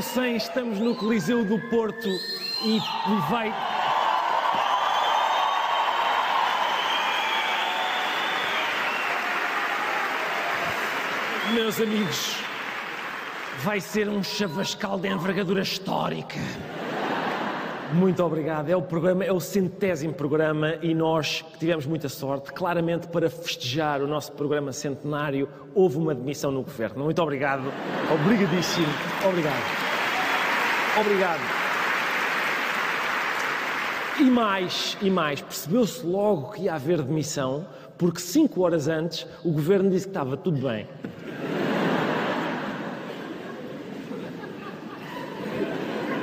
número 100. Estamos no Coliseu do Porto e vai. Meus amigos, vai ser um chavascal de envergadura histórica. Muito obrigado. É o programa, é o centésimo programa e nós que tivemos muita sorte, claramente para festejar o nosso programa centenário, houve uma demissão no governo. Muito obrigado. Obrigadíssimo. Obrigado. Obrigado. E mais, e mais, percebeu-se logo que ia haver demissão, porque cinco horas antes o governo disse que estava tudo bem.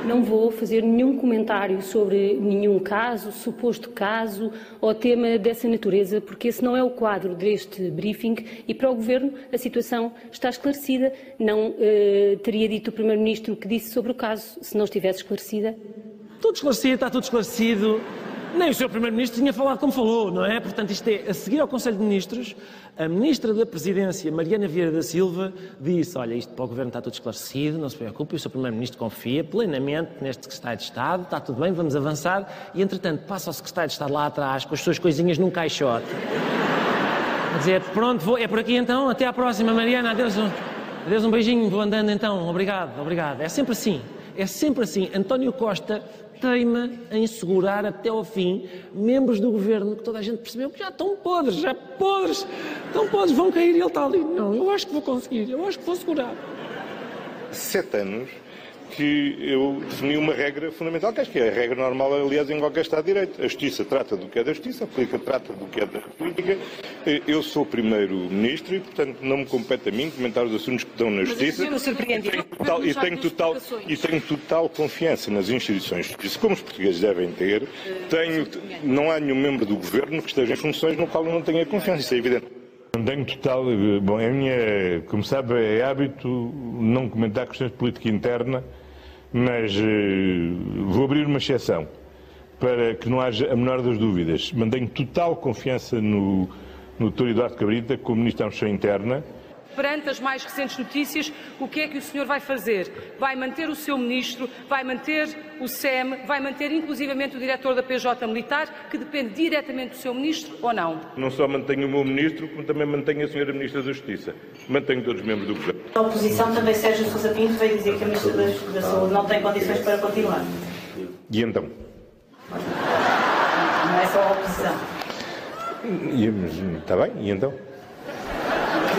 Não vou fazer nenhum comentário sobre nenhum caso, suposto caso ou tema dessa natureza, porque esse não é o quadro deste briefing e para o Governo a situação está esclarecida. Não eh, teria dito o Primeiro-Ministro o que disse sobre o caso se não estivesse esclarecida? Tudo esclarecido, está tudo esclarecido. Nem o Sr. Primeiro-Ministro tinha falado como falou, não é? Portanto, isto é, a seguir ao Conselho de Ministros, a Ministra da Presidência, Mariana Vieira da Silva, disse, olha, isto para o Governo está tudo esclarecido, não se preocupe, o Sr. Primeiro-Ministro confia plenamente neste Secretário de Estado, está tudo bem, vamos avançar, e entretanto passa o Secretário de Estado lá atrás com as suas coisinhas num caixote. A dizer, pronto, vou, é por aqui então, até à próxima, Mariana, adeus, adeus um beijinho, vou andando então, obrigado, obrigado. É sempre assim, é sempre assim. António Costa teima em segurar até ao fim membros do governo que toda a gente percebeu que já estão podres, já podres, estão podres, vão cair e ele está ali. Não, eu acho que vou conseguir, eu acho que vou segurar. Sete anos que eu defini uma regra fundamental, que acho que é a regra normal, aliás, em qualquer Estado de Direito. A Justiça trata do que é da Justiça, a política trata do que é da política. Eu sou Primeiro-Ministro e, portanto, não me compete a mim comentar os assuntos que estão na Justiça. Mas isso e tenho total, e tenho total, e tenho total confiança nas instituições de Justiça, como os portugueses devem ter. Tenho, não há nenhum membro do Governo que esteja em funções no qual eu não tenha confiança, isso é evidente. Tenho total. Bom, a minha, como sabe, é hábito não comentar questões de política interna, mas eh, vou abrir uma exceção para que não haja a menor das dúvidas. Mantenho total confiança no, no Dr. Eduardo Cabrita como Ministro da Administração Interna. Perante as mais recentes notícias, o que é que o senhor vai fazer? Vai manter o seu ministro, vai manter o SEM, vai manter inclusivamente o diretor da PJ Militar, que depende diretamente do seu ministro ou não? Não só mantenho o meu ministro, como também mantenho a senhora Ministra da Justiça. Mantenho todos os membros do governo. A oposição também, Sérgio Sousa Pinto, veio dizer que a Ministra da, Saúde não tem condições para continuar. E então? Não é só a oposição. E, está bem, e então?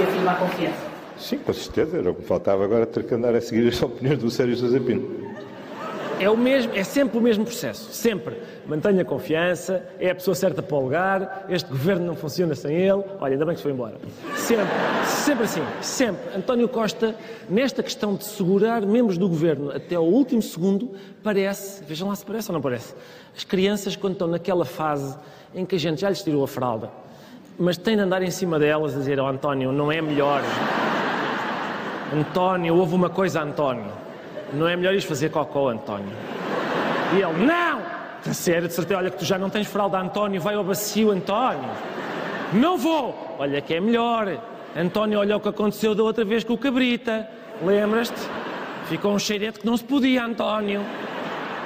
Afirma a confiança. Sim, com certeza. Era o que me faltava agora ter que andar a seguir as opiniões do Sérgio Sousa Pinto. É, o mesmo, é sempre o mesmo processo, sempre. Mantenha confiança, é a pessoa certa para o lugar, este governo não funciona sem ele. Olha, ainda bem que se foi embora. Sempre, sempre assim, sempre. António Costa, nesta questão de segurar membros do governo até ao último segundo, parece, vejam lá se parece ou não parece, as crianças quando estão naquela fase em que a gente já lhes tirou a fralda, mas tem de andar em cima delas a dizer, oh António, não é melhor. António, houve uma coisa, António. Não é melhor ires fazer cocó, António? E ele, não! A sério, de certeza, olha que tu já não tens fralda, António, vai ao bacio, António. Não vou! Olha que é melhor. António, olha o que aconteceu da outra vez com o Cabrita. Lembras-te? Ficou um cheirete que não se podia, António.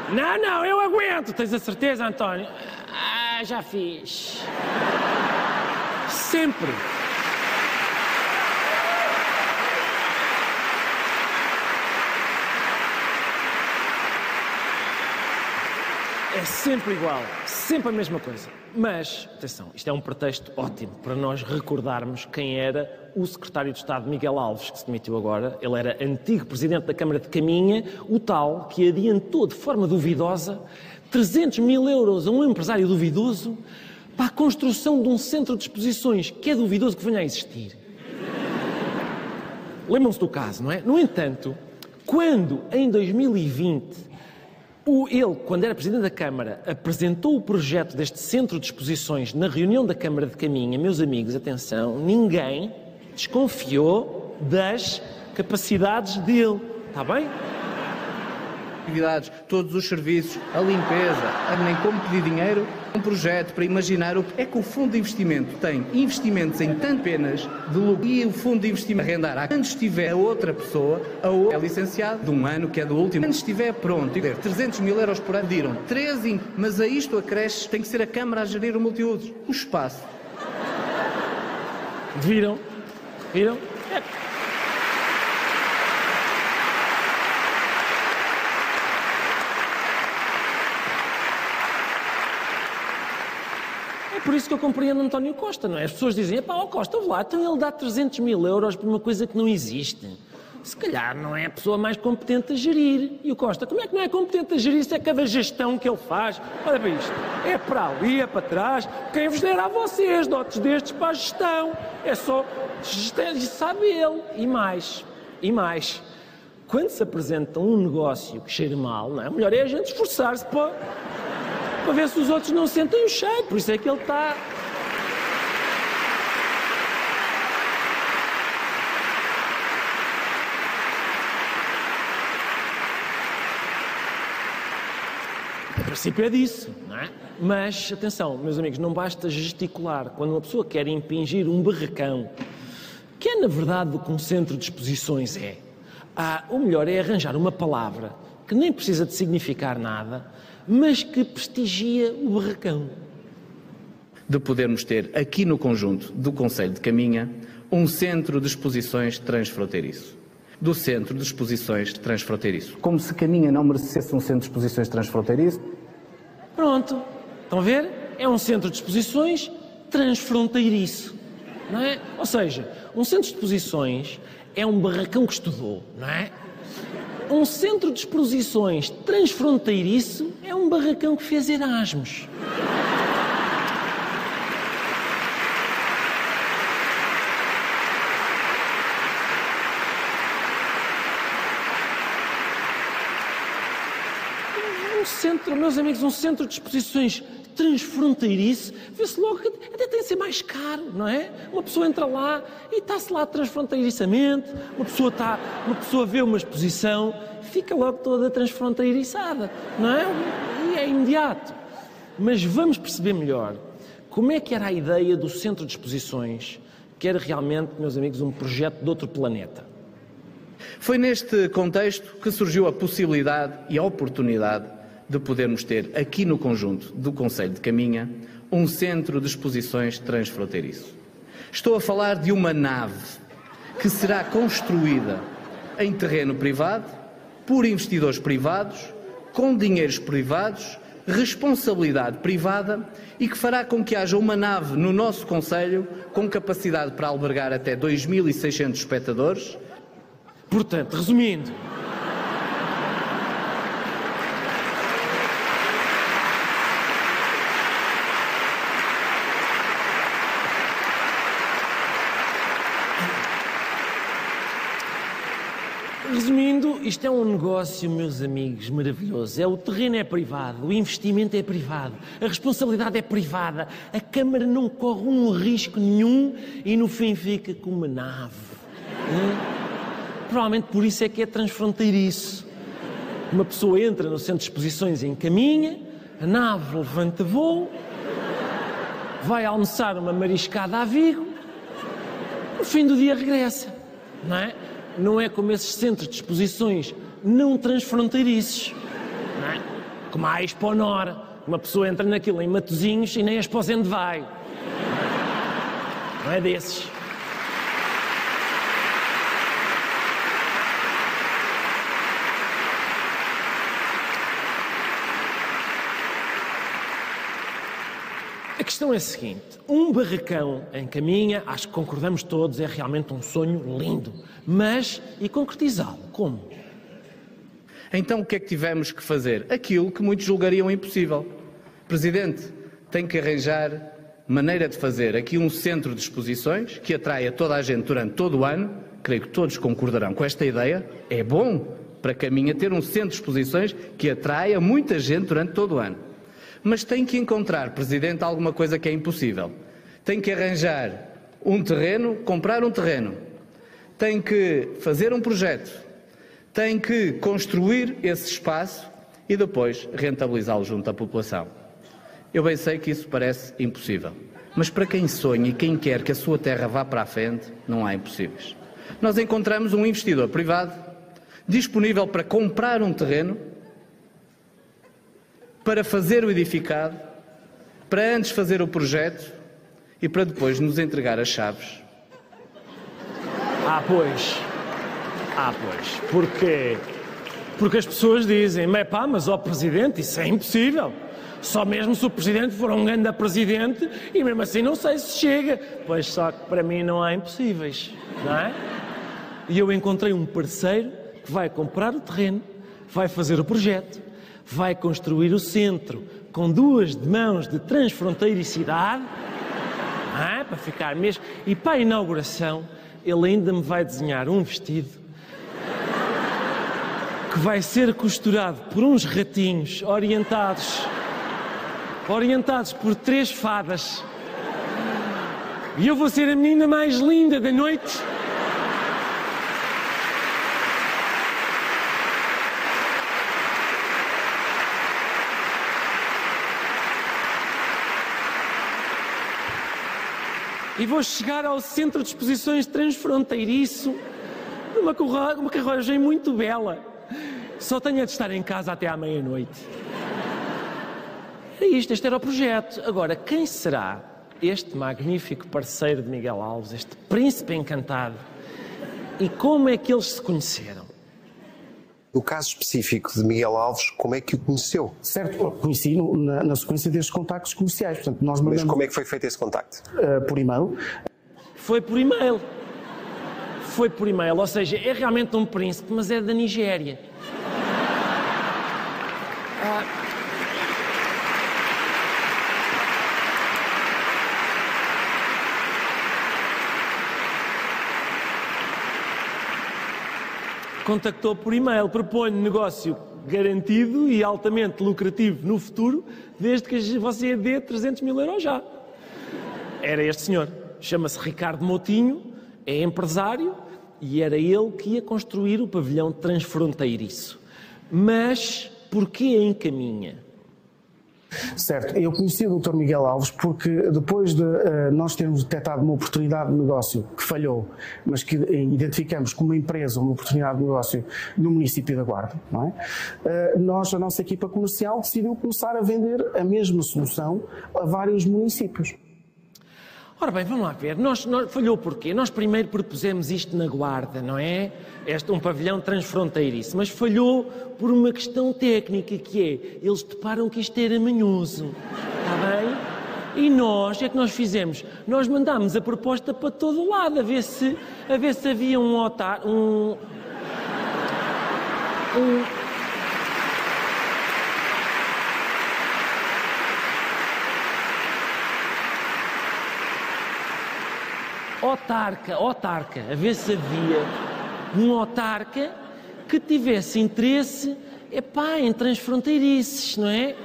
Não, não, eu aguento. Tens a certeza, António? Ah, já fiz. Sempre. É sempre igual, sempre a mesma coisa. Mas, atenção, isto é um pretexto ótimo para nós recordarmos quem era o secretário de Estado Miguel Alves, que se demitiu agora. Ele era antigo presidente da Câmara de Caminha, o tal que adiantou de forma duvidosa 300 mil euros a um empresário duvidoso para a construção de um centro de exposições que é duvidoso que venha a existir. Lembram-se do caso, não é? No entanto, quando em 2020 O, ele, quando era Presidente da Câmara, apresentou o projeto deste centro de exposições na reunião da Câmara de Caminha. Meus amigos, atenção, ninguém desconfiou das capacidades dele. Está bem? Atividades, todos os serviços, a limpeza, nem como pedir dinheiro, um projeto para imaginar o que é que o fundo de investimento tem. Investimentos em tantas penas de lucro. E o fundo de investimento arrendar. Quando estiver a outra pessoa, a outra é licenciado de um ano, que é do último, quando estiver pronto, 300 mil euros por ano, diram 13, mas a isto acresce, tem que ser a Câmara a gerir o multiusos, o espaço. Viram? Viram? É. por isso que eu compreendo António Costa, não é? As pessoas dizem, pá, ó Costa, lá, então ele dá 300 mil euros por uma coisa que não existe. Se calhar não é a pessoa mais competente a gerir. E o Costa, como é que não é competente a gerir se é cada gestão que ele faz? Olha para isto, é para ali, é para trás. Quem vos dera a vocês dotes destes para a gestão? É só, sabe ele. E mais, e mais. Quando se apresenta um negócio que cheira mal, não é? melhor é a gente esforçar-se para para ver se os outros não sentem o cheiro. Por isso é que ele está. A princípio é disso, não é? Mas, atenção, meus amigos, não basta gesticular. Quando uma pessoa quer impingir um barracão, que é na verdade o que um centro de exposições é, ah, o melhor é arranjar uma palavra que nem precisa de significar nada, mas que prestigia o barracão. De podermos ter aqui no conjunto do Conselho de Caminha um centro de exposições transfronteiriço. Do centro de exposições transfronteiriço. Como se Caminha não merecesse um centro de exposições transfronteiriço. Pronto. Estão a ver? É um centro de exposições transfronteiriço. Não é? Ou seja, um centro de exposições é um barracão que estudou, não é? Um centro de exposições transfronteiriço é um barracão que fez Erasmus. Um centro, meus amigos, um centro de exposições transfronteiriço, vê-se logo que até tem de ser mais caro, não é? Uma pessoa entra lá e está-se lá transfronteiriçamente, uma pessoa, está, uma pessoa vê uma exposição, fica logo toda transfronteiriçada, não é? E é imediato. Mas vamos perceber melhor como é que era a ideia do centro de exposições, que era realmente, meus amigos, um projeto de outro planeta. Foi neste contexto que surgiu a possibilidade e a oportunidade de podermos ter aqui no conjunto do Conselho de Caminha um centro de exposições transfronteiriço. Estou a falar de uma nave que será construída em terreno privado, por investidores privados, com dinheiros privados, responsabilidade privada e que fará com que haja uma nave no nosso Conselho com capacidade para albergar até 2.600 espectadores. Portanto, resumindo, É um negócio, meus amigos, maravilhoso. É o terreno é privado, o investimento é privado, a responsabilidade é privada, a Câmara não corre um risco nenhum e no fim fica com uma nave. Provavelmente por isso é que é transfronteiriço. Uma pessoa entra no centro de exposições em caminha, a nave levanta voo, vai almoçar uma mariscada a Vigo, no fim do dia regressa, não é? Não é como esses centros de exposições não transfronteiriços, não é? como a Expo Nor. Uma pessoa entra naquilo em Matozinhos e nem a esposa onde vai. Não é desses. A questão é a seguinte: um barracão em caminha, acho que concordamos todos, é realmente um sonho lindo. Mas, e concretizá-lo? Como? Então o que é que tivemos que fazer? Aquilo que muitos julgariam impossível. Presidente, tem que arranjar maneira de fazer aqui um centro de exposições que atraia toda a gente durante todo o ano. Creio que todos concordarão com esta ideia. É bom para Caminha ter um centro de exposições que atraia muita gente durante todo o ano. Mas tem que encontrar, Presidente, alguma coisa que é impossível. Tem que arranjar um terreno, comprar um terreno, tem que fazer um projeto, tem que construir esse espaço e depois rentabilizá-lo junto à população. Eu bem sei que isso parece impossível, mas para quem sonha e quem quer que a sua terra vá para a frente, não há impossíveis. Nós encontramos um investidor privado disponível para comprar um terreno, para fazer o edificado, para antes fazer o projeto e para depois nos entregar as chaves. Ah, pois. Ah, pois. Porquê? Porque as pessoas dizem, mas pá, mas ó Presidente, isso é impossível. Só mesmo se o Presidente for um grande Presidente e mesmo assim não sei se chega. Pois só que para mim não há impossíveis, não é? E eu encontrei um parceiro que vai comprar o terreno, vai fazer o projeto, vai construir o centro com duas mãos de transfronteiricidade, é? para ficar mesmo. E para a inauguração, ele ainda me vai desenhar um vestido que vai ser costurado por uns ratinhos orientados orientados por três fadas. E eu vou ser a menina mais linda da noite. E vou chegar ao centro de exposições transfronteiriço numa uma carruagem muito bela. Só tenho de estar em casa até à meia-noite. Era isto, este era o projeto. Agora, quem será este magnífico parceiro de Miguel Alves, este príncipe encantado? E como é que eles se conheceram? No caso específico de Miguel Alves, como é que o conheceu? Certo, conheci no, na, na, sequência destes contactos comerciais. Portanto, nós mandamos, Mas como é que foi feito esse contacto? Uh, por e-mail. Foi por e-mail. Foi por e-mail, ou seja, é realmente um príncipe, mas é da Nigéria. Ah, contactou por e-mail, propõe negócio garantido e altamente lucrativo no futuro, desde que você dê 300 mil euros já. Era este senhor, chama-se Ricardo Moutinho, é empresário e era ele que ia construir o pavilhão transfronteiriço. Mas porquê encaminha? Certo, eu conheci o Dr. Miguel Alves porque depois de uh, nós termos detectado uma oportunidade de negócio que falhou, mas que identificamos como uma empresa, uma oportunidade de negócio no município da Guarda, não é? Uh, nós, a nossa equipa comercial, decidiu começar a vender a mesma solução a vários municípios. Ora bem, vamos lá ver. Nós, nós, falhou porquê? Nós primeiro propusemos isto na Guarda, não é? Este um pavilhão transfronteiriço, mas falhou por uma questão técnica que é, eles deparam que isto era manhoso, está bem? E nós, o é que nós fizemos? Nós mandámos a proposta para todo o lado, a ver se, a ver se havia um otário, um, um autarca, autarca, a ver se havia um autarca que tivesse interesse epá, em transfronteiriços, não é?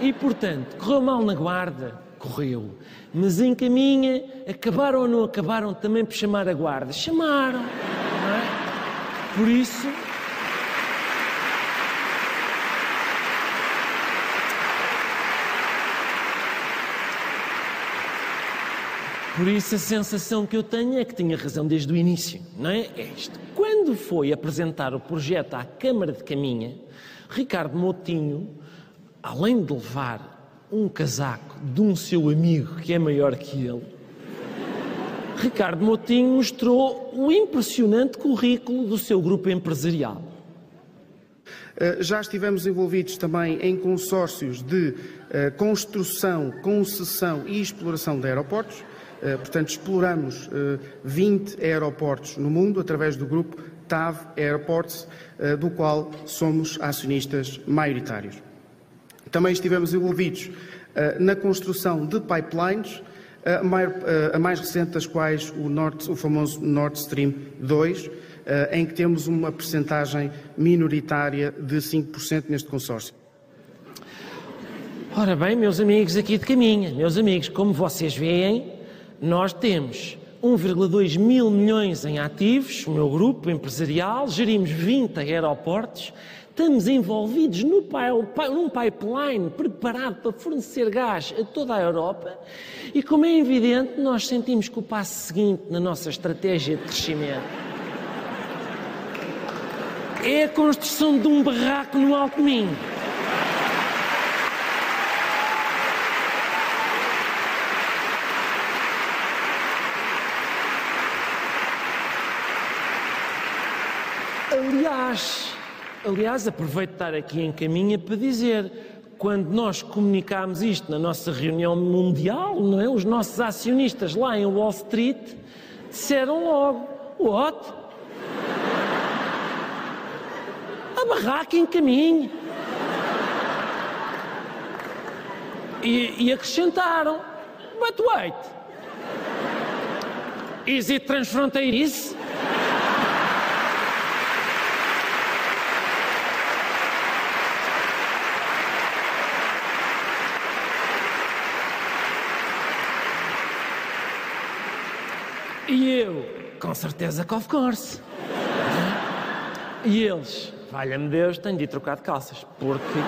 E, portanto, correu mal na guarda, correu. Mas em caminha, acabaram ou não acabaram também por chamar a guarda? Chamaram, não é? Por isso, Por isso a sensação que eu tenho é que tinha razão desde o início, não é? É isto. Quando foi apresentar o projeto à Câmara de Caminha, Ricardo Moutinho, além de levar um casaco de um seu amigo que é maior que ele, Ricardo Moutinho mostrou o impressionante currículo do seu grupo empresarial. Eh, já estivemos envolvidos também em consórcios de eh, construção, concessão e exploração de aeroportos. Eh, portanto, exploramos 20 eh, aeroportos no mundo através do grupo TAV Airports, eh, do qual somos acionistas maioritários. Também estivemos envolvidos na construção de pipelines, a mais, recente das quais o, o famoso Nord Stream 2, em que temos uma percentagem minoritária de 5% neste consórcio. Ora bem, meus amigos aqui de caminha, meus amigos, como vocês veem, nós temos 1,2 mil milhões em ativos, o meu grupo empresarial, gerimos 20 aeroportos, estamos envolvidos no, num pipeline preparado para fornecer gás a toda a Europa e, como é evidente, nós sentimos que o passo seguinte na nossa estratégia de crescimento é a construção de um barraco no Alto Minho. Aliás, aliás, aproveito de estar aqui em caminha para dizer, quando nós comunicámos isto na nossa reunião mundial, não é? Os nossos acionistas lá em Wall Street disseram logo: What? A barraca em caminho. E, e acrescentaram: But wait. Is it transfronteiriço? E eu, com certeza que of course. E eles, valha-me Deus, tenho de ir trocar de calças, porque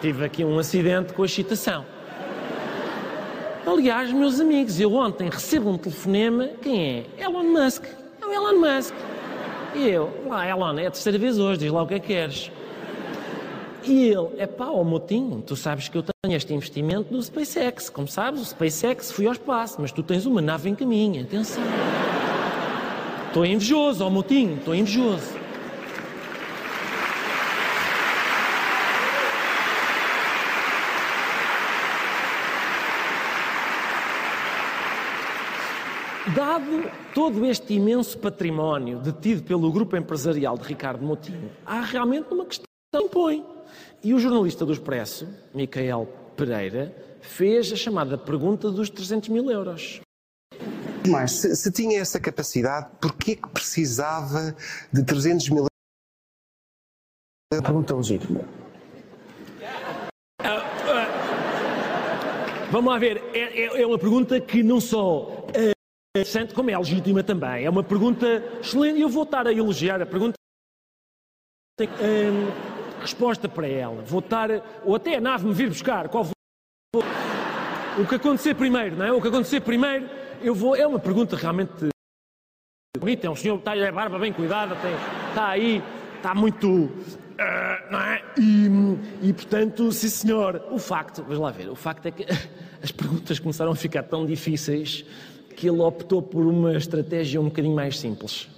tive aqui um acidente com a excitação. Aliás, meus amigos, eu ontem recebo um telefonema, quem é? Elon Musk. É o Elon Musk. E eu, lá, Elon, é a terceira vez hoje, diz lá o que é que queres. E ele, é pá, ó motinho, tu sabes que eu tenho este investimento no SpaceX. Como sabes, o SpaceX fui ao espaço, mas tu tens uma nave em caminho, atenção. Estou invejoso, ó motinho, estou invejoso. Dado todo este imenso património detido pelo grupo empresarial de Ricardo Motinho, há realmente uma questão impõe. E o jornalista do Expresso, Micael Pereira, fez a chamada pergunta dos 300 mil euros. Mas se, se tinha essa capacidade, porquê que precisava de 300 mil euros? Pergunta legítima. Uh, uh, vamos lá ver, é, é, é, uma pergunta que não só é interessante, como é legítima também. É uma pergunta excelente e eu vou estar a elogiar a pergunta. Um, resposta para ela. Vou estar, ou até a nave me vir buscar, qual vou, o que acontecer primeiro, não é? O que acontecer primeiro, eu vou, é uma pergunta realmente bonita, é um senhor que está a barba bem cuidada, tem, está aí, está muito, uh, não é? E, e, portanto, sim senhor, o facto, vamos lá ver, o facto é que as perguntas começaram a ficar tão difíceis que ele optou por uma estratégia um bocadinho mais simples.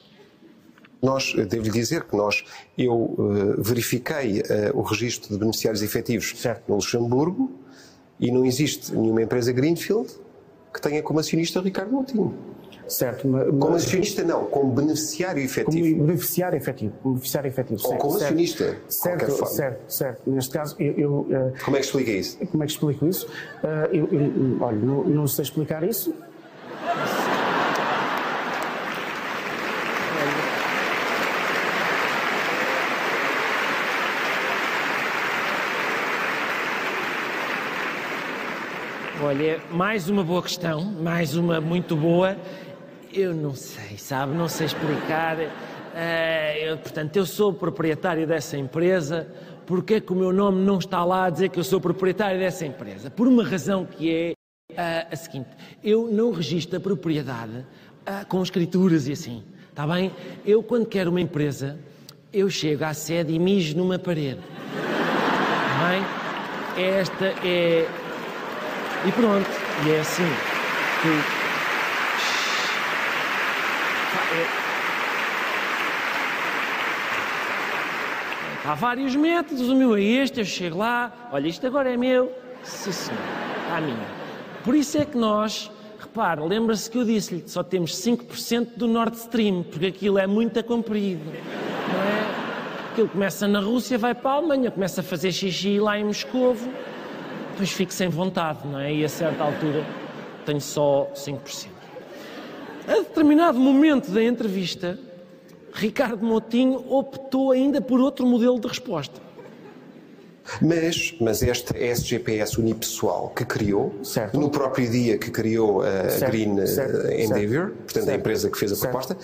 Nós, devo-lhe dizer que nós, eu uh, verifiquei uh, o registro de beneficiários efetivos certo. no Luxemburgo e não existe nenhuma empresa Greenfield que tenha como acionista Ricardo Montinho. Certo, mas, como acionista não, como beneficiário efetivo. Como beneficiário efetivo, beneficiário efetivo. Ou certo, como certo, acionista, certo, forma. certo, certo. Neste caso, eu, eu uh, como é que explica isso? Como é que explico isso? eu, eu, olha, não, não sei explicar isso. Olha, mais uma boa questão, mais uma muito boa. Eu não sei, sabe, não sei explicar. Uh, eu, portanto, eu sou proprietário dessa empresa. Porquê que o meu nome não está lá a dizer que eu sou proprietário dessa empresa? Por uma razão que é uh, a seguinte: eu não registro a propriedade uh, com escrituras e assim. Está bem? Eu, quando quero uma empresa, eu chego à sede e mijo numa parede. Está bem? Esta é e pronto, e é assim que. Há vários métodos, o meu é este, eu chego lá, olha, isto agora é meu, sim senhor, está minha. Por isso é que nós, repare, lembra-se que eu disse-lhe, só temos 5% do Nord Stream, porque aquilo é muito comprido, não é? Aquilo começa na Rússia, vai para a Alemanha, começa a fazer xixi lá em Moscovo, depois fico sem vontade, não é? E a certa altura tenho só 5%. A determinado momento da entrevista, Ricardo Moutinho optou ainda por outro modelo de resposta. Mas, mas esta SGPS unipessoal que criou, Certo. no próprio dia que criou a Certo, Green eh, certo, Endeavour, certo, portanto a empresa que fez a certo. proposta,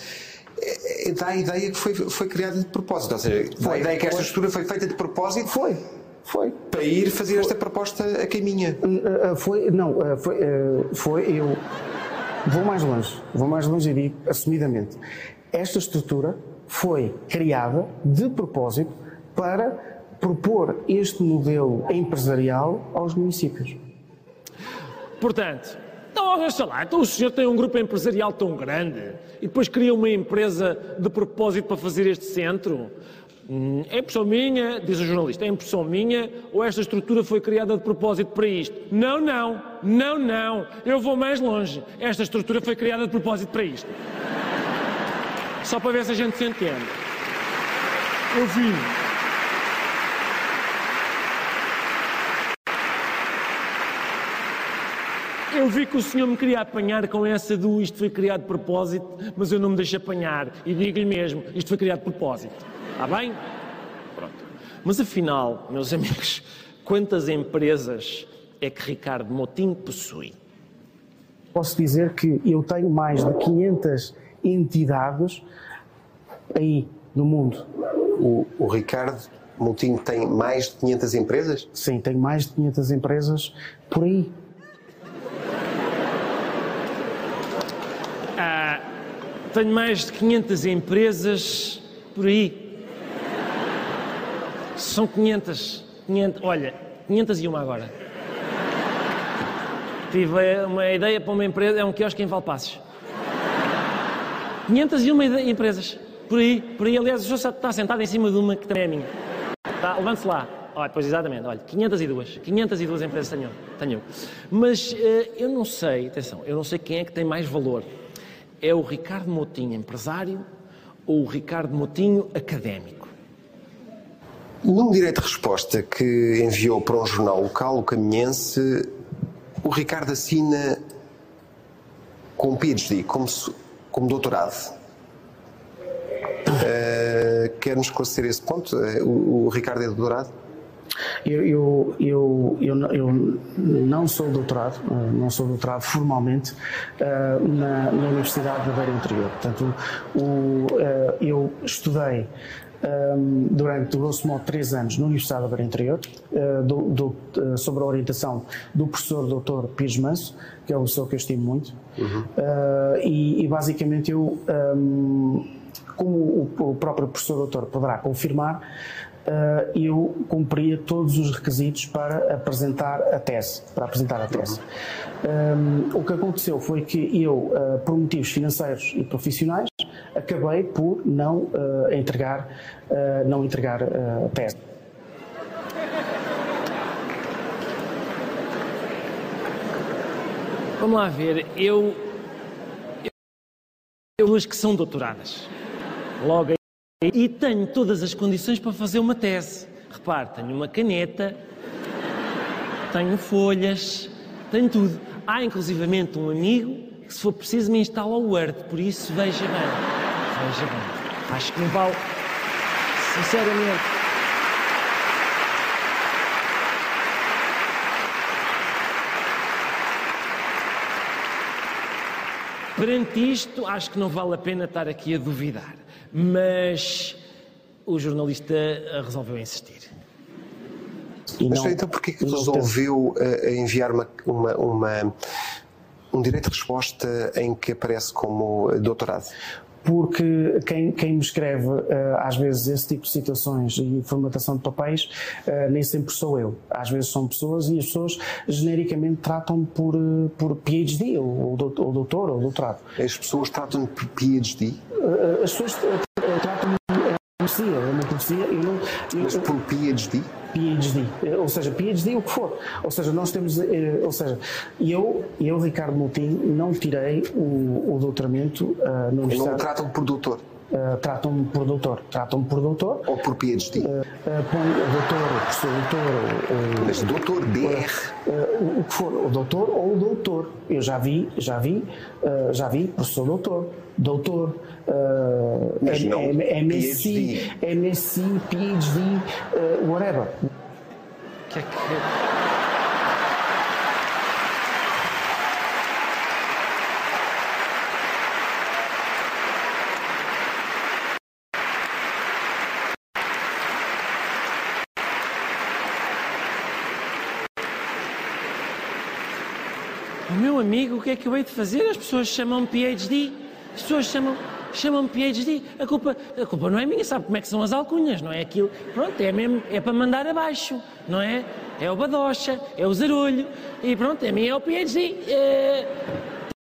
eh, eh, dá a ideia que foi, foi criada de propósito. Ou seja, dá a Foi, ideia que esta foi. estrutura foi feita de propósito Foi, foi. para ir fazer esta proposta a caminha. Uh, uh, Foi, não, uh, foi, uh, foi, eu vou mais longe, vou mais longe e digo assumidamente. Esta estrutura foi criada de propósito para propor este modelo empresarial aos municípios. Portanto, então, deixa lá, então o senhor tem um grupo empresarial tão grande e depois cria uma empresa de propósito para fazer este centro? Hum, É impressão minha, diz o jornalista, é impressão minha ou esta estrutura foi criada de propósito para isto? Não, não, não, não, eu vou mais longe. Esta estrutura foi criada de propósito para isto. Só para ver se a gente se entende. Eu vi. Eu vi que o senhor me queria apanhar com essa do isto foi criado de propósito, mas eu não me deixo apanhar. E digo-lhe mesmo, isto foi criado de propósito. Está bem? Pronto. Mas afinal, meus amigos, quantas empresas é que Ricardo Motinho possui? Posso dizer que eu tenho mais de 500 entidades aí no mundo. O, o Ricardo Moutinho tem mais de 500 empresas? Sim, tenho mais de 500 empresas por aí. Ah, tenho mais de 500 empresas por aí. São 500, 500 olha, 501 agora. Tive uma ideia para uma empresa, é um quiosque em Valpassos. 501 ide- empresas, por aí, por aí. Aliás, o senhor está sentado em cima de uma que também é minha. Tá, Levante-se lá. Olha, pois exatamente, olha, 502. 502 empresas tenho, tenho. Mas eh, eu não sei, atenção, eu não sei quem é que tem mais valor. É o Ricardo Moutinho empresário ou o Ricardo Moutinho académico? Num direito de resposta que enviou para um jornal local, o Caminhense, o Ricardo assina com PhD, como, como doutorado. Eh, Quer-nos esclarecer esse ponto? Eh, o, o Ricardo é doutorado? Eu, eu, eu, eu, não- eu não sou doutorado, eh, não sou doutorado formalmente na, na Universidade da Beira Interior. Portanto, o, eu estudei eh, durante, grosso modo, três anos na Universidade da Beira Interior, eh, do- do- eh, sob a orientação do professor Dr. Pires Manso, que é uma pessoa que eu estimo muito. Eh, e, e, basicamente eu, ehm, como o, o próprio professor doutor poderá confirmar, eu cumpria todos os requisitos para apresentar a tese, para apresentar a tese. Um, o que aconteceu foi que eu, por motivos financeiros e profissionais, acabei por não eh, entregar, eh, não entregar eh, a tese. Vamos lá ver, eu. Eu duas que são doutoradas. Logo aí. E tenho todas as condições para fazer uma tese. Repare, tenho uma caneta, tenho folhas, tenho tudo. Há inclusivamente um amigo que, se for preciso, me instala o Word. Por isso, veja bem. Veja bem. Acho que não vale. Sinceramente. Perante isto, acho que não vale a pena estar aqui a duvidar. Mas o jornalista eh, resolveu insistir. E Mas não- então porquê que resolveu eh, enviar uma, uma- uma- um direito de resposta em que aparece como doutorado? Porque quem, quem me escreve eh, às vezes esse tipo de situações e formatação de papéis eh, nem sempre sou eu. Às vezes são pessoas e as pessoas genericamente tratam-me por, eh, por PhD ou, ou dout- ou doutor ou doutorado. As pessoas tratam por PhD, As pessoas eh, eh, tratam-me eh, profecia, não. mas por PhD? PhD, ou seja, PhD o que for. Ou seja, nós temos, eh, ou seja, eu, eu Ricardo Moutinho, não tirei o, o doutoramento ah, na Não o tratam por doutor. Uh, tratam-me por doutor. Tratam-me por doutor. Ou por PhD? Uh, uh, doutor, professor doutor. Mas doutor, DR? o que for, o doutor ou o doutor. Eu já vi, já vi, já vi, professor doutor, doutor, Mas não MSc, MSc, PhD, whatever. Que é que... amigo, o que é que eu hei de fazer? As pessoas chamam-me PhD. As pessoas chamam chamam-me PhD. A culpa, a culpa não é minha, sabe como é que são as alcunhas, não é aquilo. Pronto, é mesmo, é para mandar abaixo, não é? É o badocha, é o zarolho, e pronto, a mim é o PhD. É...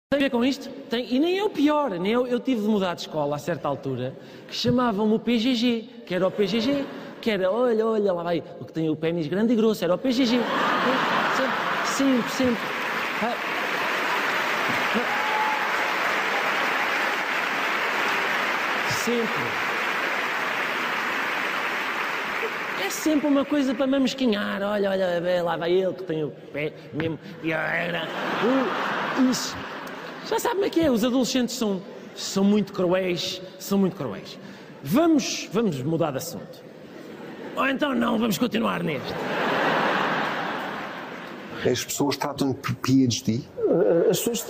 Tem a ver com isto? Tem, e nem é o pior, nem eu, eu tive de mudar de escola a certa altura, que chamavam-me o PGG, que era o PGG, que era, olha, olha, lá vai, o que tem o pênis grande e grosso, era o PGG. Sempre, sempre, sempre. Ah, sempre. É sempre uma coisa para me mesquinhar. Olha, olha, lá vai ele que tem o pé mesmo. Isso. Já sabe como é que é? Os adolescentes são, são muito cruéis. São muito cruéis. Vamos, vamos mudar de assunto. Ou então não, vamos continuar neste. As pessoas tratam-me por PhD? As pessoas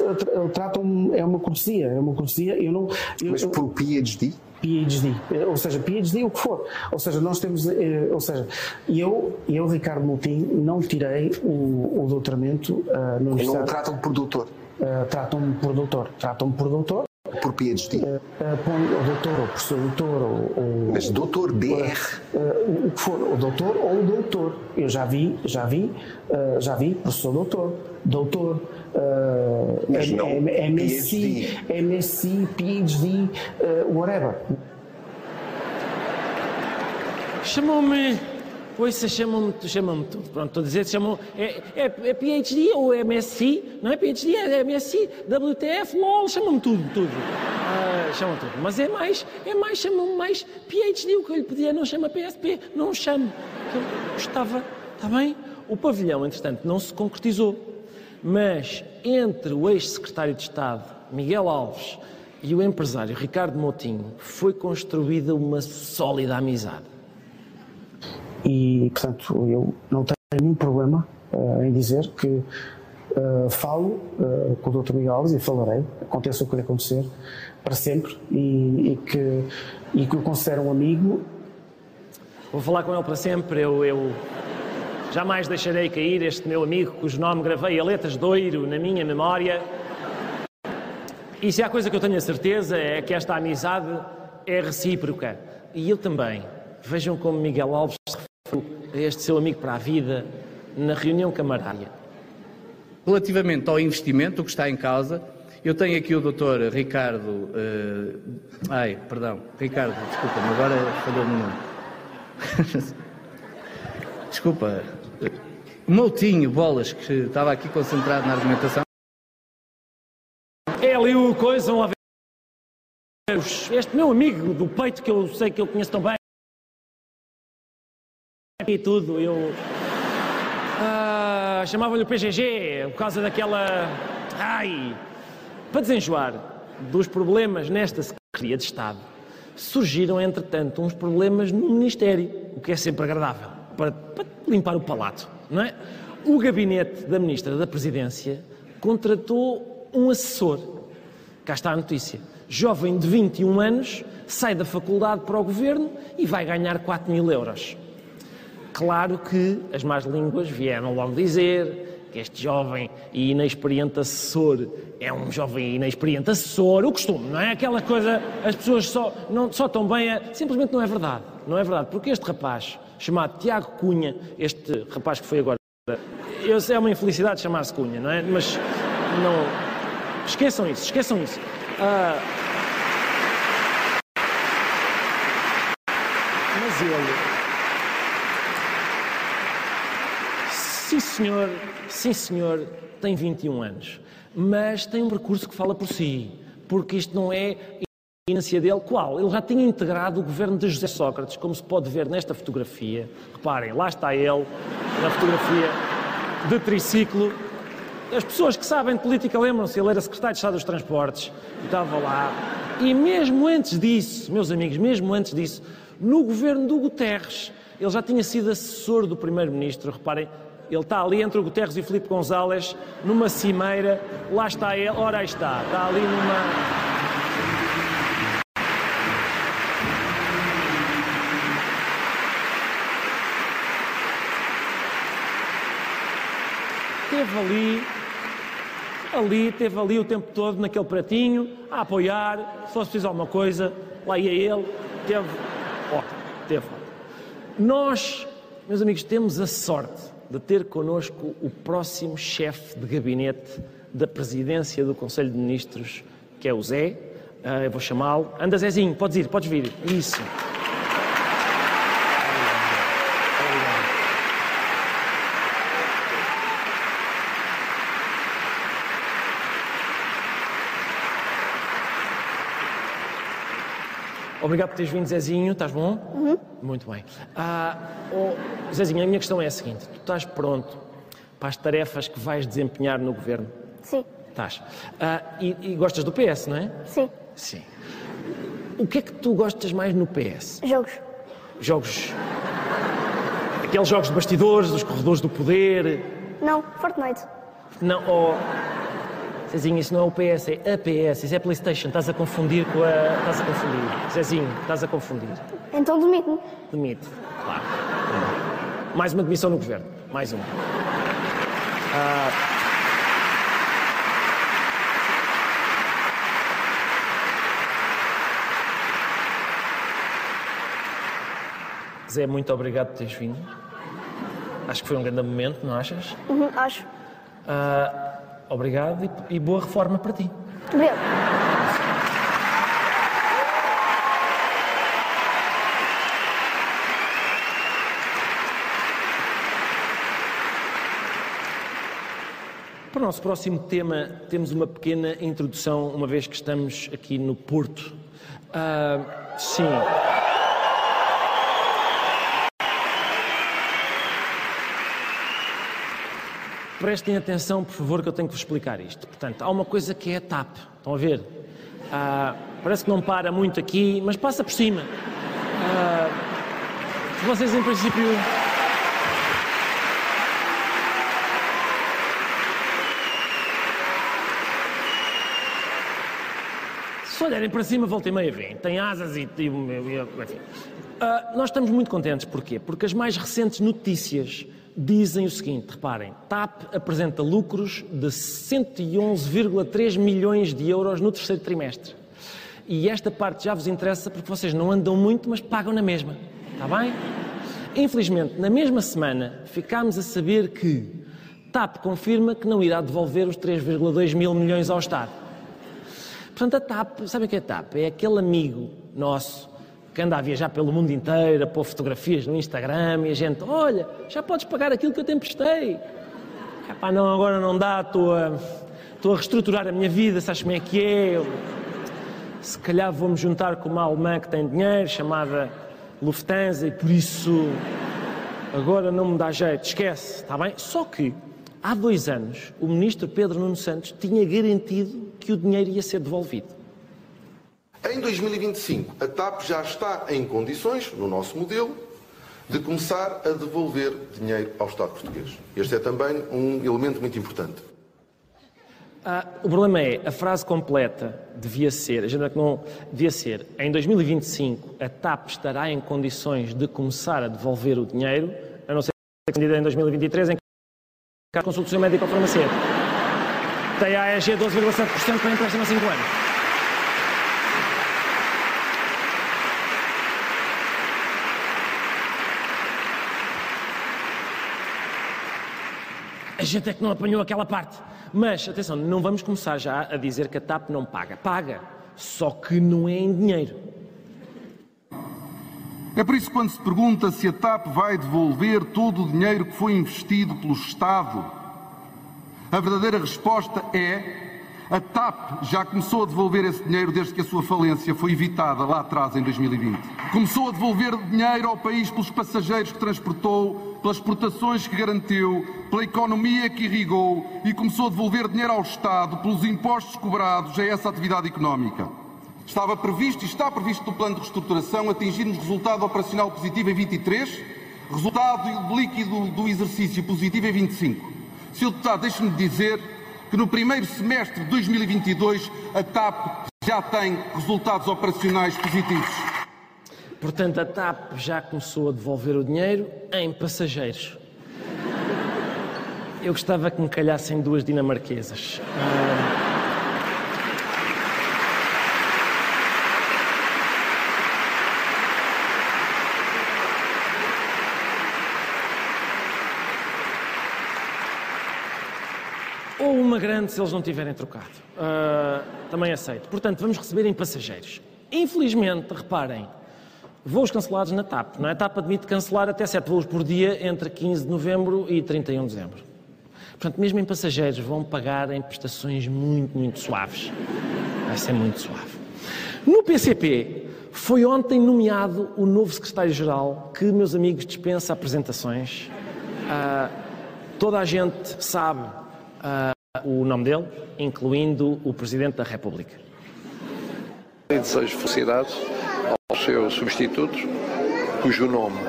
tratam é uma cortesia, é uma cortesia. Eu não, eu, Mas por PhD? PhD, ou seja, PhD o que for. Ou seja, nós temos, eh, ou seja, eu, eu Ricardo Moutinho, não tirei o, o doutoramento uh, universidade. Não tratam por doutor? Uh, tratam-me por doutor, tratam-me por doutor. Por PhD? Uh, uh, doutor, ou professor doutor, ou, ou Mas doutor, DR? Uh, o que for, o doutor ou o doutor. Eu já vi, já vi, já vi professor doutor, doutor, Uh, Mas não MSc, PhD. MSc, PhD, uh, whatever. Chamam-me. Pois chamam-me chamam. Pronto, estou a dizer, chamam. É, é, é PhD ou MSc? Não é PhD, é MSc, WTF, LOL, chamam-me tudo, tudo. Uh, chamam tudo. Mas é mais, é mais, chamam-me mais PhD. O que eu lhe pedia não chama PSP, não chamo. Eu gostava, está bem? O pavilhão, entretanto, não se concretizou. Mas entre o ex-secretário de Estado, Miguel Alves, e o empresário Ricardo Moutinho foi construída uma sólida amizade. E, portanto, eu não tenho nenhum problema uh, em dizer que uh, falo uh, com o Dr. Miguel Alves e falarei, aconteça o que lhe acontecer, para sempre, e, e, que, e que o considero um amigo. Vou falar com ele para sempre, eu, eu Jamais deixarei cair este meu amigo, cujo nome gravei a letras de ouro na minha memória. E se há coisa que eu tenho a certeza é que esta amizade é recíproca. E eu também. Vejam como Miguel Alves a este seu amigo para a vida na reunião camarária. Relativamente ao investimento que está em causa, eu tenho aqui o doutor Ricardo. Uh, ai, perdão, Ricardo, desculpa-me, agora falhou-me o nome. desculpa, Moutinho, bolas, que estava aqui concentrado na argumentação. É ali o coisa, um Este meu amigo do peito, que eu sei que eu conheço tão bem, e tudo, eu. Ah, Chamava-lhe o PGG, por causa daquela. Ai! Para desenjoar dos problemas nesta Secretaria de Estado, surgiram, entretanto, uns problemas no Ministério, o que é sempre agradável, para, para limpar o palato não é? O gabinete da Ministra da Presidência contratou um assessor. Cá está a notícia. Jovem de 21 anos, sai da faculdade para o governo e vai ganhar 4 mil euros. Claro que as más línguas vieram logo dizer que este jovem e inexperiente assessor é um jovem inexperiente assessor, o costume, não é? Aquela coisa, as pessoas só, não, só estão bem a... Simplesmente não é verdade, não é verdade, porque este rapaz chamado Tiago Cunha, este rapaz que foi agora. Eu é uma infelicidade chamar-se Cunha, não é? Mas não. Esqueçam isso, esqueçam isso. Ah, mas ele. Sim, senhor, sim, senhor, tem 21 anos, mas tem um percurso que fala por si, porque isto não é iniciativa dele, qual? Ele já tinha integrado o governo de José Sócrates, como se pode ver nesta fotografia. Reparem, lá está ele, na fotografia de triciclo. As pessoas que sabem de política lembram-se, ele era secretário de Estado dos Transportes estava lá. E mesmo antes disso, meus amigos, mesmo antes disso, no governo do Guterres, ele já tinha sido assessor do primeiro-ministro, reparem, ele está ali entre o Guterres e o Filipe González, numa cimeira, lá está ele, ora aí está, está ali numa... Teve ali, ali, teve ali o tempo todo naquele pratinho, a apoiar, se fosse preciso alguma coisa, lá ia ele, teve, ó, teve. Nós, meus amigos, temos a sorte de ter connosco o próximo chefe de gabinete da presidência do Conselho de Ministros, que é o Zé. Uh, eu vou chamá-lo. Anda, Zezinho, podes ir, podes vir. Isso. Obrigado por teres vindo, Zezinho. Estás bom? Uhum. Muito bem. Ah, oh, Zezinho, a minha questão é a seguinte: tu estás pronto para as tarefas que vais desempenhar no governo? Sim. Estás. Ah, e, e gostas do PS, não é? Sim. Sim. O que é que tu gostas mais no PS? Jogos. Jogos. Aqueles jogos de bastidores, dos corredores do poder. Não, Fortnite. Não, oh. Zezinho, isso não é o PS, é a PS, isso é PlayStation, estás a confundir com a. Estás a confundir. Zezinho, estás a confundir. Então demite-me. Demite, claro. Mais uma demissão no governo. Mais uma. Ah, Zé, muito obrigado por teres vindo. Acho que foi um grande momento, não achas? Uhum, acho. Ah, obrigado e, e boa reforma para ti. Obrigado. Para o nosso próximo tema, temos uma pequena introdução, uma vez que estamos aqui no Porto. Ah, sim. Prestem atenção, por favor, que eu tenho que vos explicar isto. Portanto, há uma coisa que é a TAP. Estão a ver? Ah, parece que não para muito aqui, mas passa por cima. Ah, vocês, em princípio. Se olharem para cima, volta e meia vem. Tem asas e. e, e enfim. Ah, nós estamos muito contentes. Porquê? Porque as mais recentes notícias dizem o seguinte: reparem, TAP apresenta lucros de 111,3 milhões de euros no terceiro trimestre. E esta parte já vos interessa porque vocês não andam muito, mas pagam na mesma. Está bem? Infelizmente, na mesma semana, ficámos a saber que TAP confirma que não irá devolver os 3,2 mil milhões ao Estado. Portanto, a TAP, sabem o que é TAP? É aquele amigo nosso que anda a viajar pelo mundo inteiro, a pôr fotografias no Instagram e a gente, olha, já podes pagar aquilo que eu te emprestei. Epá, não, agora não dá, estou a, estou a reestruturar a minha vida, sabes como é que é? Eu, se calhar vou-me juntar com uma alemã que tem dinheiro, chamada Lufthansa, e por isso agora não me dá jeito, esquece, está bem? Só que há dois anos o ministro Pedro Nuno Santos tinha garantido que o dinheiro ia ser devolvido. Em 2025, a TAP já está em condições, no nosso modelo, de começar a devolver dinheiro ao Estado português. Este é também um elemento muito importante. Ah, o problema é, a frase completa devia ser, a gente não devia ser, em 2025 a TAP estará em condições de começar a devolver o dinheiro, a não ser que em 2023 em que a consultação médica ou farmacêutica tem a AEG 12,7% para empréstimo a 5 anos. Gente é que não apanhou aquela parte. Mas, atenção, não vamos começar já a dizer que a TAP não paga. Paga, só que não é em dinheiro. É por isso que quando se pergunta se a TAP vai devolver todo o dinheiro que foi investido pelo Estado, a verdadeira resposta é A TAP já começou a devolver esse dinheiro desde que a sua falência foi evitada lá atrás, em 2020. Começou a devolver dinheiro ao país pelos passageiros que transportou, pelas exportações que garantiu, pela economia que irrigou e começou a devolver dinheiro ao Estado pelos impostos cobrados a essa atividade económica. Estava previsto e está previsto no plano de reestruturação atingirmos resultado operacional positivo em 23, resultado líquido do exercício positivo em 25. Sr. Deputado, deixe-me dizer que no primeiro semestre de 2022 a TAP já tem resultados operacionais positivos. Portanto, a TAP já começou a devolver o dinheiro em passageiros. Eu gostava que me calhassem duas dinamarquesas. Ah, Ou uma grande se eles não tiverem trocado. Uh, também aceito. Portanto, vamos receber em passageiros. Infelizmente, reparem, voos cancelados na TAP. Não é? A TAP admite cancelar até 7 voos por dia entre 15 de novembro e 31 de dezembro. Portanto, mesmo em passageiros, vão pagar em prestações muito, muito suaves. Vai ser muito suave. No PCP, foi ontem nomeado o novo secretário-geral, que, meus amigos, dispensa apresentações. Uh, toda a gente sabe uh, o nome dele, incluindo o Presidente da República. E desejo felicidades seus substitutos, cujo nome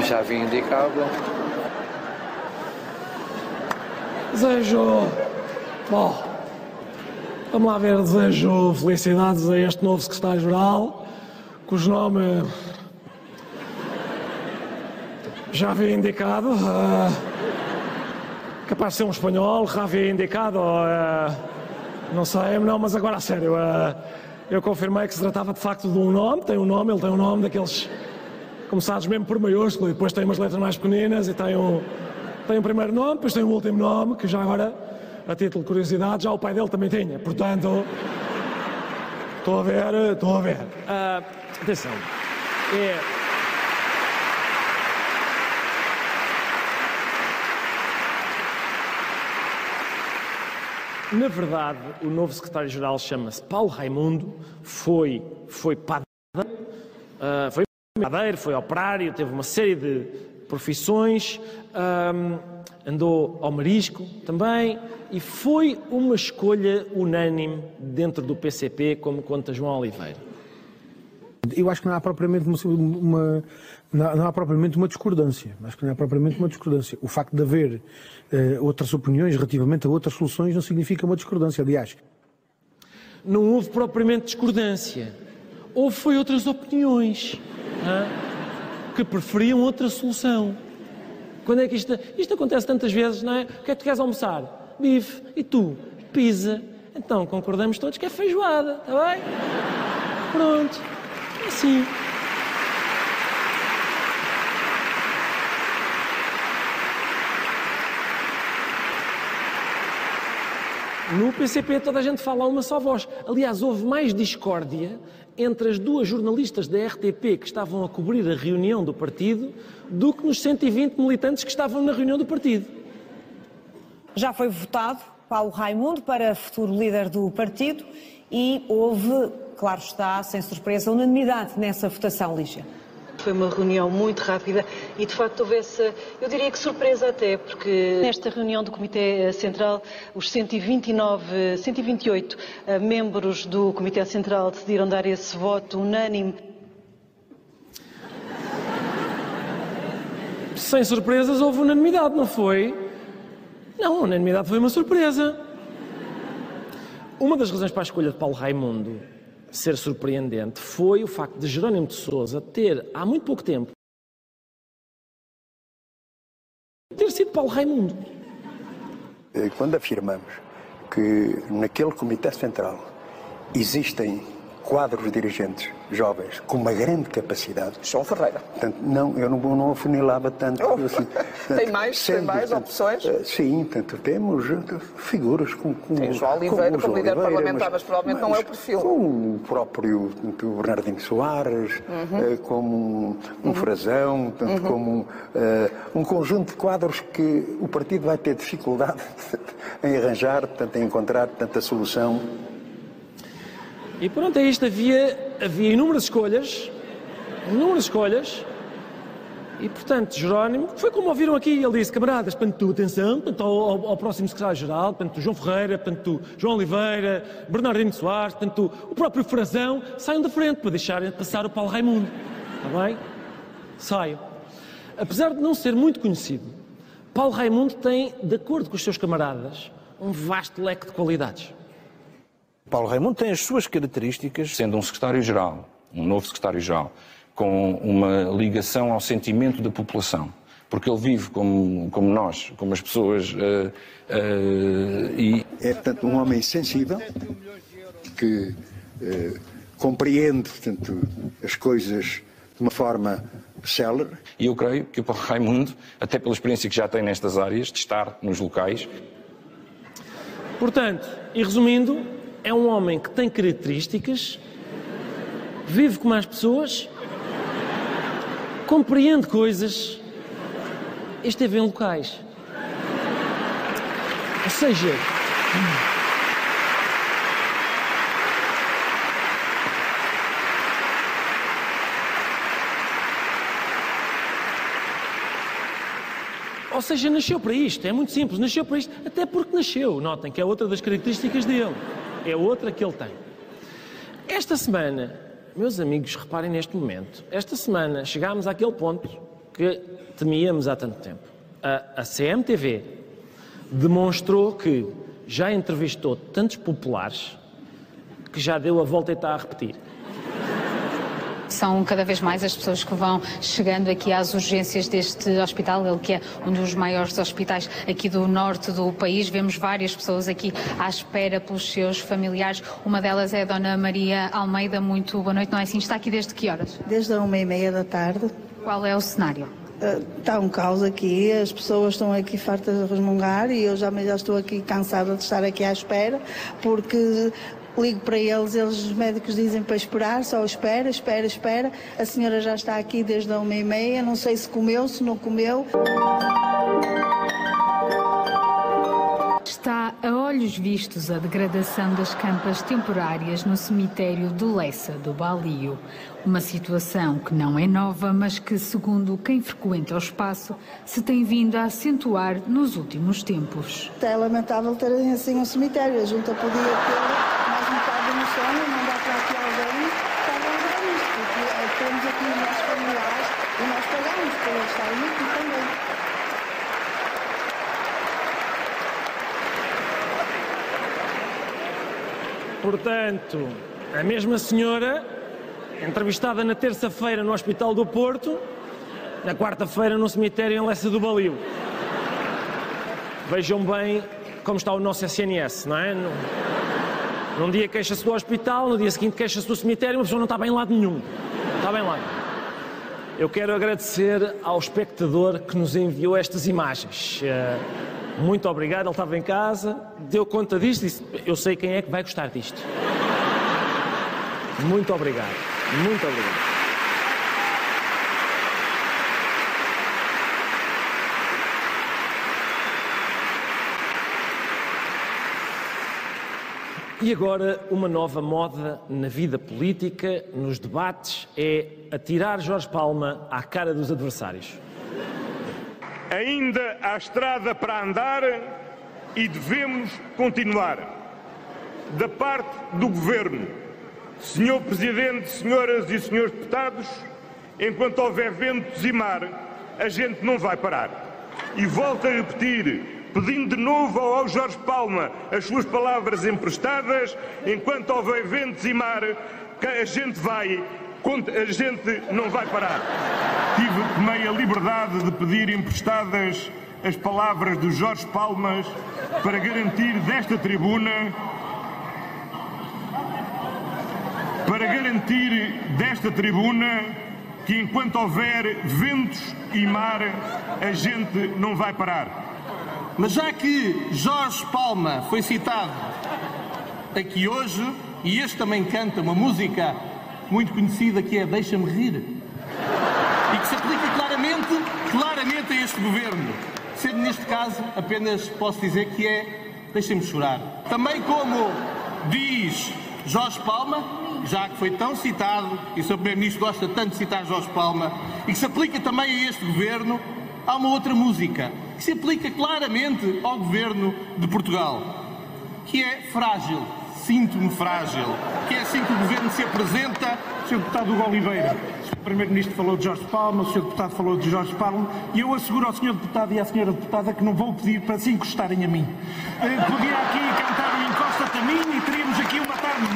já havia indicado. Desejo. Bom, vamos lá ver, desejo felicidades a este novo secretário-geral, cujo nome já havia indicado. Uh, capaz de ser um espanhol, Ravi indicado, uh, não sei, não, mas agora a sério, uh, eu confirmei que se tratava de facto de um nome, tem um nome, ele tem um nome daqueles começados mesmo por maiúsculo e depois tem umas letras mais pequeninas e tem um, tem um primeiro nome, depois tem um último nome, que já agora, a título de curiosidade, já o pai dele também tinha, portanto, estou a ver, estou a ver. Uh, atenção, é... Na verdade, o novo secretário-geral chama-se Paulo Raimundo, foi, foi padeiro, uh, foi padeiro, foi operário, teve uma série de profissões, um, andou ao marisco também, e foi uma escolha unânime dentro do PCP, como conta João Oliveira. Eu acho que não há propriamente uma, uma não, não, há propriamente uma discordância. Acho que não há propriamente uma discordância. O facto de haver uh, outras opiniões relativamente a outras soluções não significa uma discordância. Aliás, não houve propriamente discordância. Houve foi outras opiniões que preferiam outra solução. Quando é que isto, isto acontece tantas vezes, não é? O que é que tu queres almoçar? Bife. E tu? Pizza. Então concordamos todos que é feijoada, está bem? Pronto. É assim. No PCP toda a gente fala uma só voz. Aliás, houve mais discórdia entre as duas jornalistas da RTP que estavam a cobrir a reunião do partido do que nos 120 militantes que estavam na reunião do partido. Já foi votado Paulo Raimundo para futuro líder do partido e houve, claro está, sem surpresa, unanimidade nessa votação, Lígia. Foi uma reunião muito rápida e, de facto, houve essa, eu diria que surpresa até, porque nesta reunião do Comitê Central, os 129, 128 eh, membros do Comitê Central decidiram dar esse voto unânime. Sem surpresas, houve unanimidade, não foi? Não, a unanimidade foi uma surpresa. Uma das razões para a escolha de Paulo Raimundo ser surpreendente foi o facto de Jerónimo de Sousa ter, há muito pouco tempo, ter sido Paulo Raimundo. Quando afirmamos que naquele Comitê Central existem quadros dirigentes jovens com uma grande capacidade. João Ferreira. Portanto, não, eu não, não afunilava tanto. Oh, assim, tem mais, sendo, tem mais opções? Uh, sim, portanto, temos figuras como, como Tem João Oliveira, como líder parlamentar, mas, mas provavelmente mas, não é o perfil. Como o próprio Bernardino Soares, uhum. uh, como um, um uhum. Frazão, portanto, uhum. como uh, um conjunto de quadros que o partido vai ter dificuldade em arranjar, portanto, em encontrar portanto, a solução e pronto, é isto. Havia, havia inúmeras escolhas, inúmeras escolhas, e portanto, Jerónimo, foi como ouviram aqui, ele disse, camaradas, portanto, atenção, portanto, ao, ao próximo secretário-geral, portanto, João Ferreira, portanto, João Oliveira, Bernardino Soares, portanto, o próprio Frazão, saiam da frente para deixarem passar o Paulo Raimundo. Está bem? Saiam. Apesar de não ser muito conhecido, Paulo Raimundo tem, de acordo com os seus camaradas, um vasto leque de qualidades. Paulo Raimundo tem as suas características. Sendo um secretário-geral, um novo secretário-geral, com uma ligação ao sentimento da população, porque ele vive como, como nós, como as pessoas. Uh, uh, e... É, portanto, um homem sensível, que uh, compreende, portanto, as coisas de uma forma célere. E eu creio que o Paulo Raimundo, até pela experiência que já tem nestas áreas, de estar nos locais. Portanto, e resumindo, é um homem que tem características, vive com mais pessoas, compreende coisas, esteve em locais. Ou seja. Ou seja, nasceu para isto, é muito simples, nasceu para isto, até porque nasceu, notem que é outra das características dele é outra que ele tem. Esta semana, meus amigos, reparem neste momento, esta semana chegámos àquele ponto que temíamos há tanto tempo. A, a CMTV demonstrou que já entrevistou tantos populares que já deu a volta e está a repetir. São cada vez mais as pessoas que vão chegando aqui às urgências deste hospital, ele que é um dos maiores hospitais aqui do norte do país. Vemos várias pessoas aqui à espera pelos seus familiares. Uma delas é a Dona Maria Almeida. Muito boa noite, não é assim? Está aqui desde que horas? Desde a uma e meia da tarde. Qual é o cenário? Está um caos aqui, as pessoas estão aqui fartas de resmungar e eu já, já estou aqui cansada de estar aqui à espera, porque ligo para eles, eles, os médicos dizem para esperar, só espera, espera, espera. A senhora já está aqui desde a uma e meia, não sei se comeu, se não comeu. Está a olhos vistos a degradação das campas temporárias no cemitério de Lessa do Balio. Uma situação que não é nova, mas que, segundo quem frequenta o espaço, se tem vindo a acentuar nos últimos tempos. É lamentável terem assim um cemitério. A junta podia ter no sonho, mandar para aqui alguém para lembrar isto, porque temos aqui os nossos familiares e nós pagamos por eles estarem aqui também. Portanto, a mesma senhora, entrevistada na terça-feira no Hospital do Porto, na quarta-feira no cemitério em Lessa do Balio. Vejam bem como está o nosso SNS, não é? Num dia queixa-se do hospital, no dia seguinte queixa-se do cemitério, uma pessoa não está bem em lado nenhum. Está bem lá. Eu quero agradecer ao espectador que nos enviou estas imagens. Eh, muito obrigado, ele estava em casa, deu conta disto e disse: Eu sei quem é que vai gostar disto. Muito obrigado. Muito obrigado. E agora, uma nova moda na vida política, nos debates, é atirar Jorge Palma à cara dos adversários. Ainda há estrada para andar e devemos continuar. Da parte do Governo, Senhor Presidente, Senhoras e Senhores Deputados, enquanto houver ventos e mar, a gente não vai parar. E volto a repetir, pedindo de novo ao Jorge Palma as suas palavras emprestadas, enquanto houver ventos e mar, a gente vai, a gente não vai parar. Tive meia liberdade de pedir emprestadas as palavras do Jorge Palmas para garantir desta tribuna para para garantir desta tribuna que enquanto houver ventos e mar, a gente não vai parar. Mas já que Jorge Palma foi citado aqui hoje, e este também canta uma música muito conhecida que é Deixa-me Rir, e que se aplica claramente, claramente a este governo, sendo neste caso apenas posso dizer que é Deixa-me chorar. Também como diz Jorge Palma, já que foi tão citado, e o Sr. Primeiro-Ministro gosta tanto de citar Jorge Palma, e que se aplica também a este governo, há uma outra música que se aplica claramente ao governo de Portugal, que é frágil. Sinto-me frágil. Que é assim que o governo se apresenta. Sr. Deputado Hugo Oliveira, o Primeiro-Ministro falou de Jorge Palma, o Sr. Deputado falou de Jorge Palma, e eu asseguro ao Sr. Deputado e à Sra. Deputada que não vou pedir para se encostarem a mim. Eh, podia aqui cantar o Encosta-te a mim e teríamos aqui uma tarde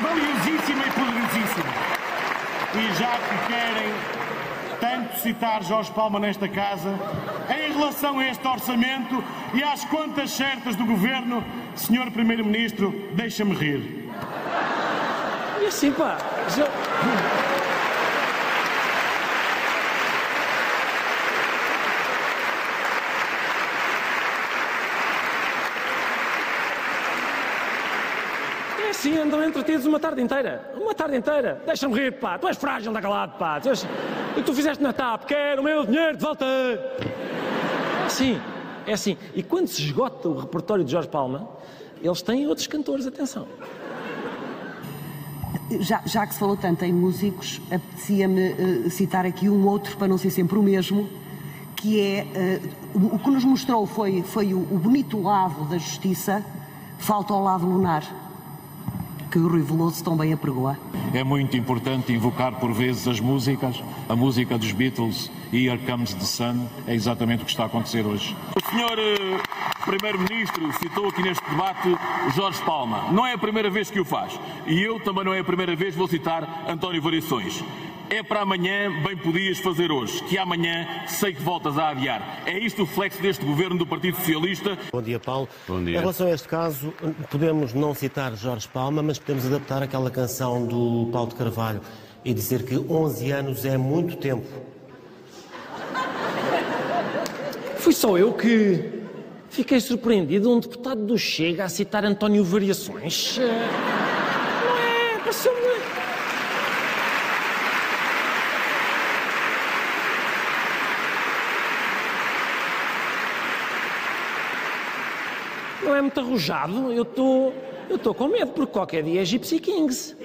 valiosíssima e poderosíssima. E já que querem citar Jorge Palma nesta casa, em relação a este orçamento e às contas certas do governo, Senhor Primeiro-Ministro, deixa-me rir. E assim, pá, já... assim, andam entretidos uma tarde inteira. Uma tarde inteira. Deixa-me rir, pá. Tu és frágil, da calado, pá. Tu és... E tu fizeste na TAP. Quero o meu dinheiro de volta. Sim, é assim. E quando se esgota o repertório de Jorge Palma, eles têm outros cantores, atenção. Já, já que se falou tanto em músicos, apetecia-me uh, citar aqui um outro, para não ser sempre o mesmo, que é uh, o que nos mostrou foi, foi o, o bonito lado da justiça, falta ao lado lunar que Rui Veloso tão bem apregoa. É muito importante invocar por vezes as músicas, a música dos Beatles, Here Comes the Sun, é exatamente o que está a acontecer hoje. O senhor eh, Primeiro-Ministro citou aqui neste debate Jorge Palma. Não é a primeira vez que o faz. E eu também não é a primeira vez vou citar António Variações. É para amanhã, bem podias fazer hoje, que amanhã sei que voltas a adiar. É isto o flexo deste governo do Partido Socialista. Bom dia, Paulo. Bom dia. Em relação a este caso, podemos não citar Jorge Palma, mas podemos adaptar aquela canção do Paulo de Carvalho e dizer que 11 anos é muito tempo. Fui só eu que fiquei surpreendido um deputado do Chega a citar António Variações. Não é? Pareceu-me. Não é muito arrojado? Eu estou. Eu estou com medo, porque qualquer dia é Gypsy Kings.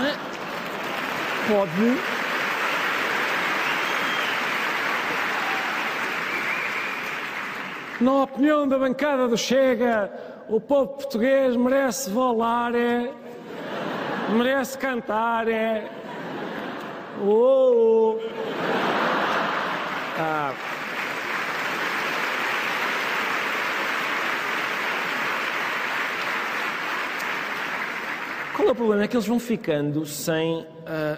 É? Pode. Na opinião da bancada do Chega, o povo português merece volar, é, merece cantar, é. Oh, oh. Ah. Qual é o problema? É que eles vão ficando sem uh,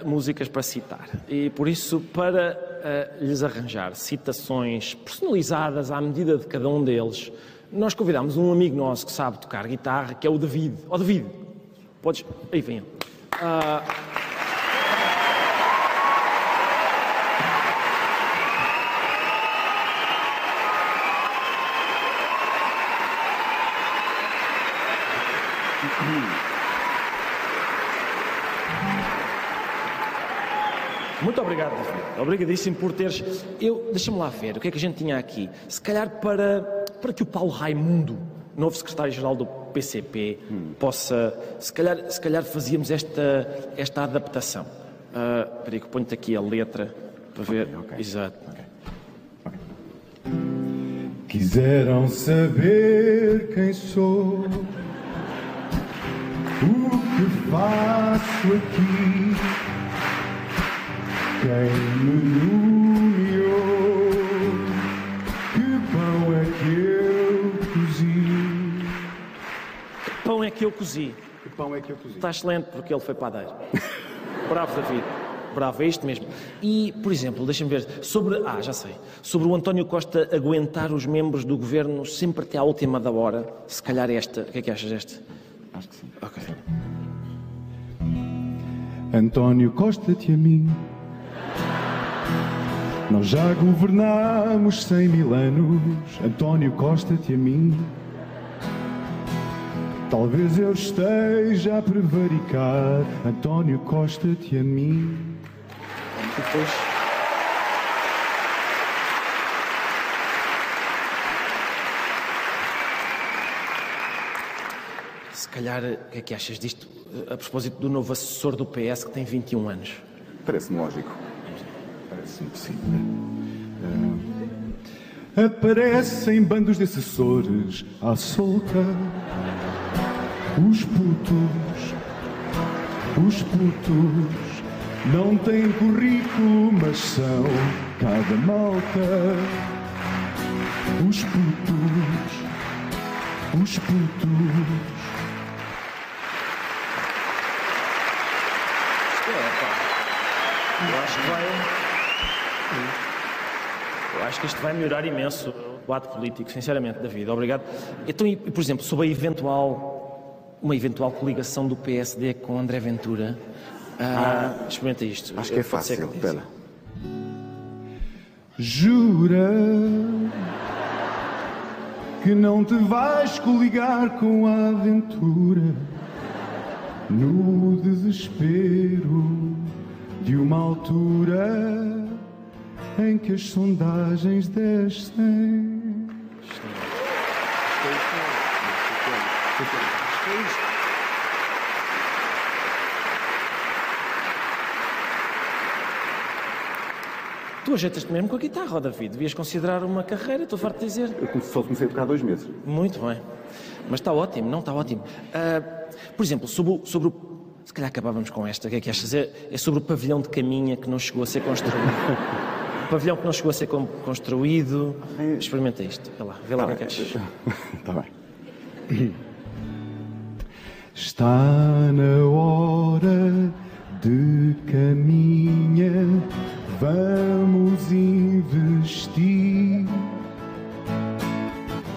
músicas para citar. E por isso, para uh, lhes arranjar citações personalizadas à medida de cada um deles, nós convidámos um amigo nosso que sabe tocar guitarra, que é o David. Ó oh, David, podes. Aí vem. Uh... Muito obrigado, David. Obrigadíssimo por teres. Eu, deixa-me lá ver o que é que a gente tinha aqui. Se calhar para, para que o Paulo Raimundo, novo secretário-geral do PCP, hum. possa. Se calhar, se calhar fazíamos esta, esta adaptação. Uh, espera aí que ponho-te aqui a letra para ver. Okay. Exato. Okay. Quiseram saber quem sou, o que faço aqui pão é que eu cozi? Que pão é que eu cozi? Que pão é que eu cozi? Está excelente porque ele foi padeiro. Bravo, David. Bravo, é isto mesmo. E, por exemplo, deixa-me ver, sobre. Ah, já sei. Sobre o António Costa aguentar os membros do governo sempre até à última da hora. Se calhar esta. O que é que achas desta? Acho que sim. Ok. António Costa-te a mim. Nós já governamos cem mil anos, António Costa-te a mim. Talvez eu esteja a prevaricar, António Costa-te a mim. Depois. Se calhar, o que é que achas disto a propósito do novo assessor do PS que tem 21 anos? Parece-me lógico. Parece-me que sim. Ah, Aparecem bandos de assessores à solta. Os putos, os putos, não têm currículo, mas são cada malta. Os putos, os putos. É. Eu acho que vai. Acho que isto vai melhorar imenso o debate político, sinceramente, David. Obrigado. Então, e, por exemplo, sobre a eventual, uma eventual coligação do PSD com André Ventura, ah, experimenta isto. Acho que é fácil. que- Espera. Jura que não te vais coligar com a aventura no desespero de uma altura em que as sondagens descem. Tu ajeitas-te mesmo com a guitarra, David. Devias considerar uma carreira, estou farto de dizer. Eu só comecei a tocar há dois meses. Muito bem. Mas está ótimo, não está ótimo. Ah, por exemplo, sobre o, sobre o- Se calhar acabávamos com esta. O que é que achas? É, é sobre o pavilhão de caminha que não chegou a ser construído. o pavilhão que não chegou a ser con- construído. Experimenta isto. Vê lá, vê lá o é que achas. Está bem. Está na hora de caminha, vamos investir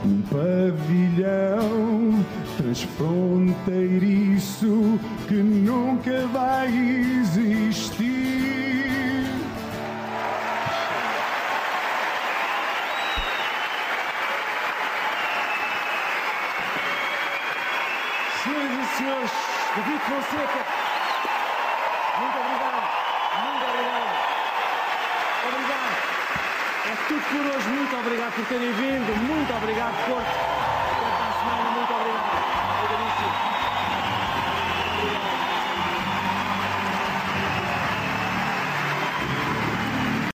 um pavilhão transfronteiriço que nunca vai existir. Senhores, David Fonseca, muito obrigado, muito obrigado. Obrigado. É tudo por hoje, muito obrigado por terem vindo, muito obrigado, Porto.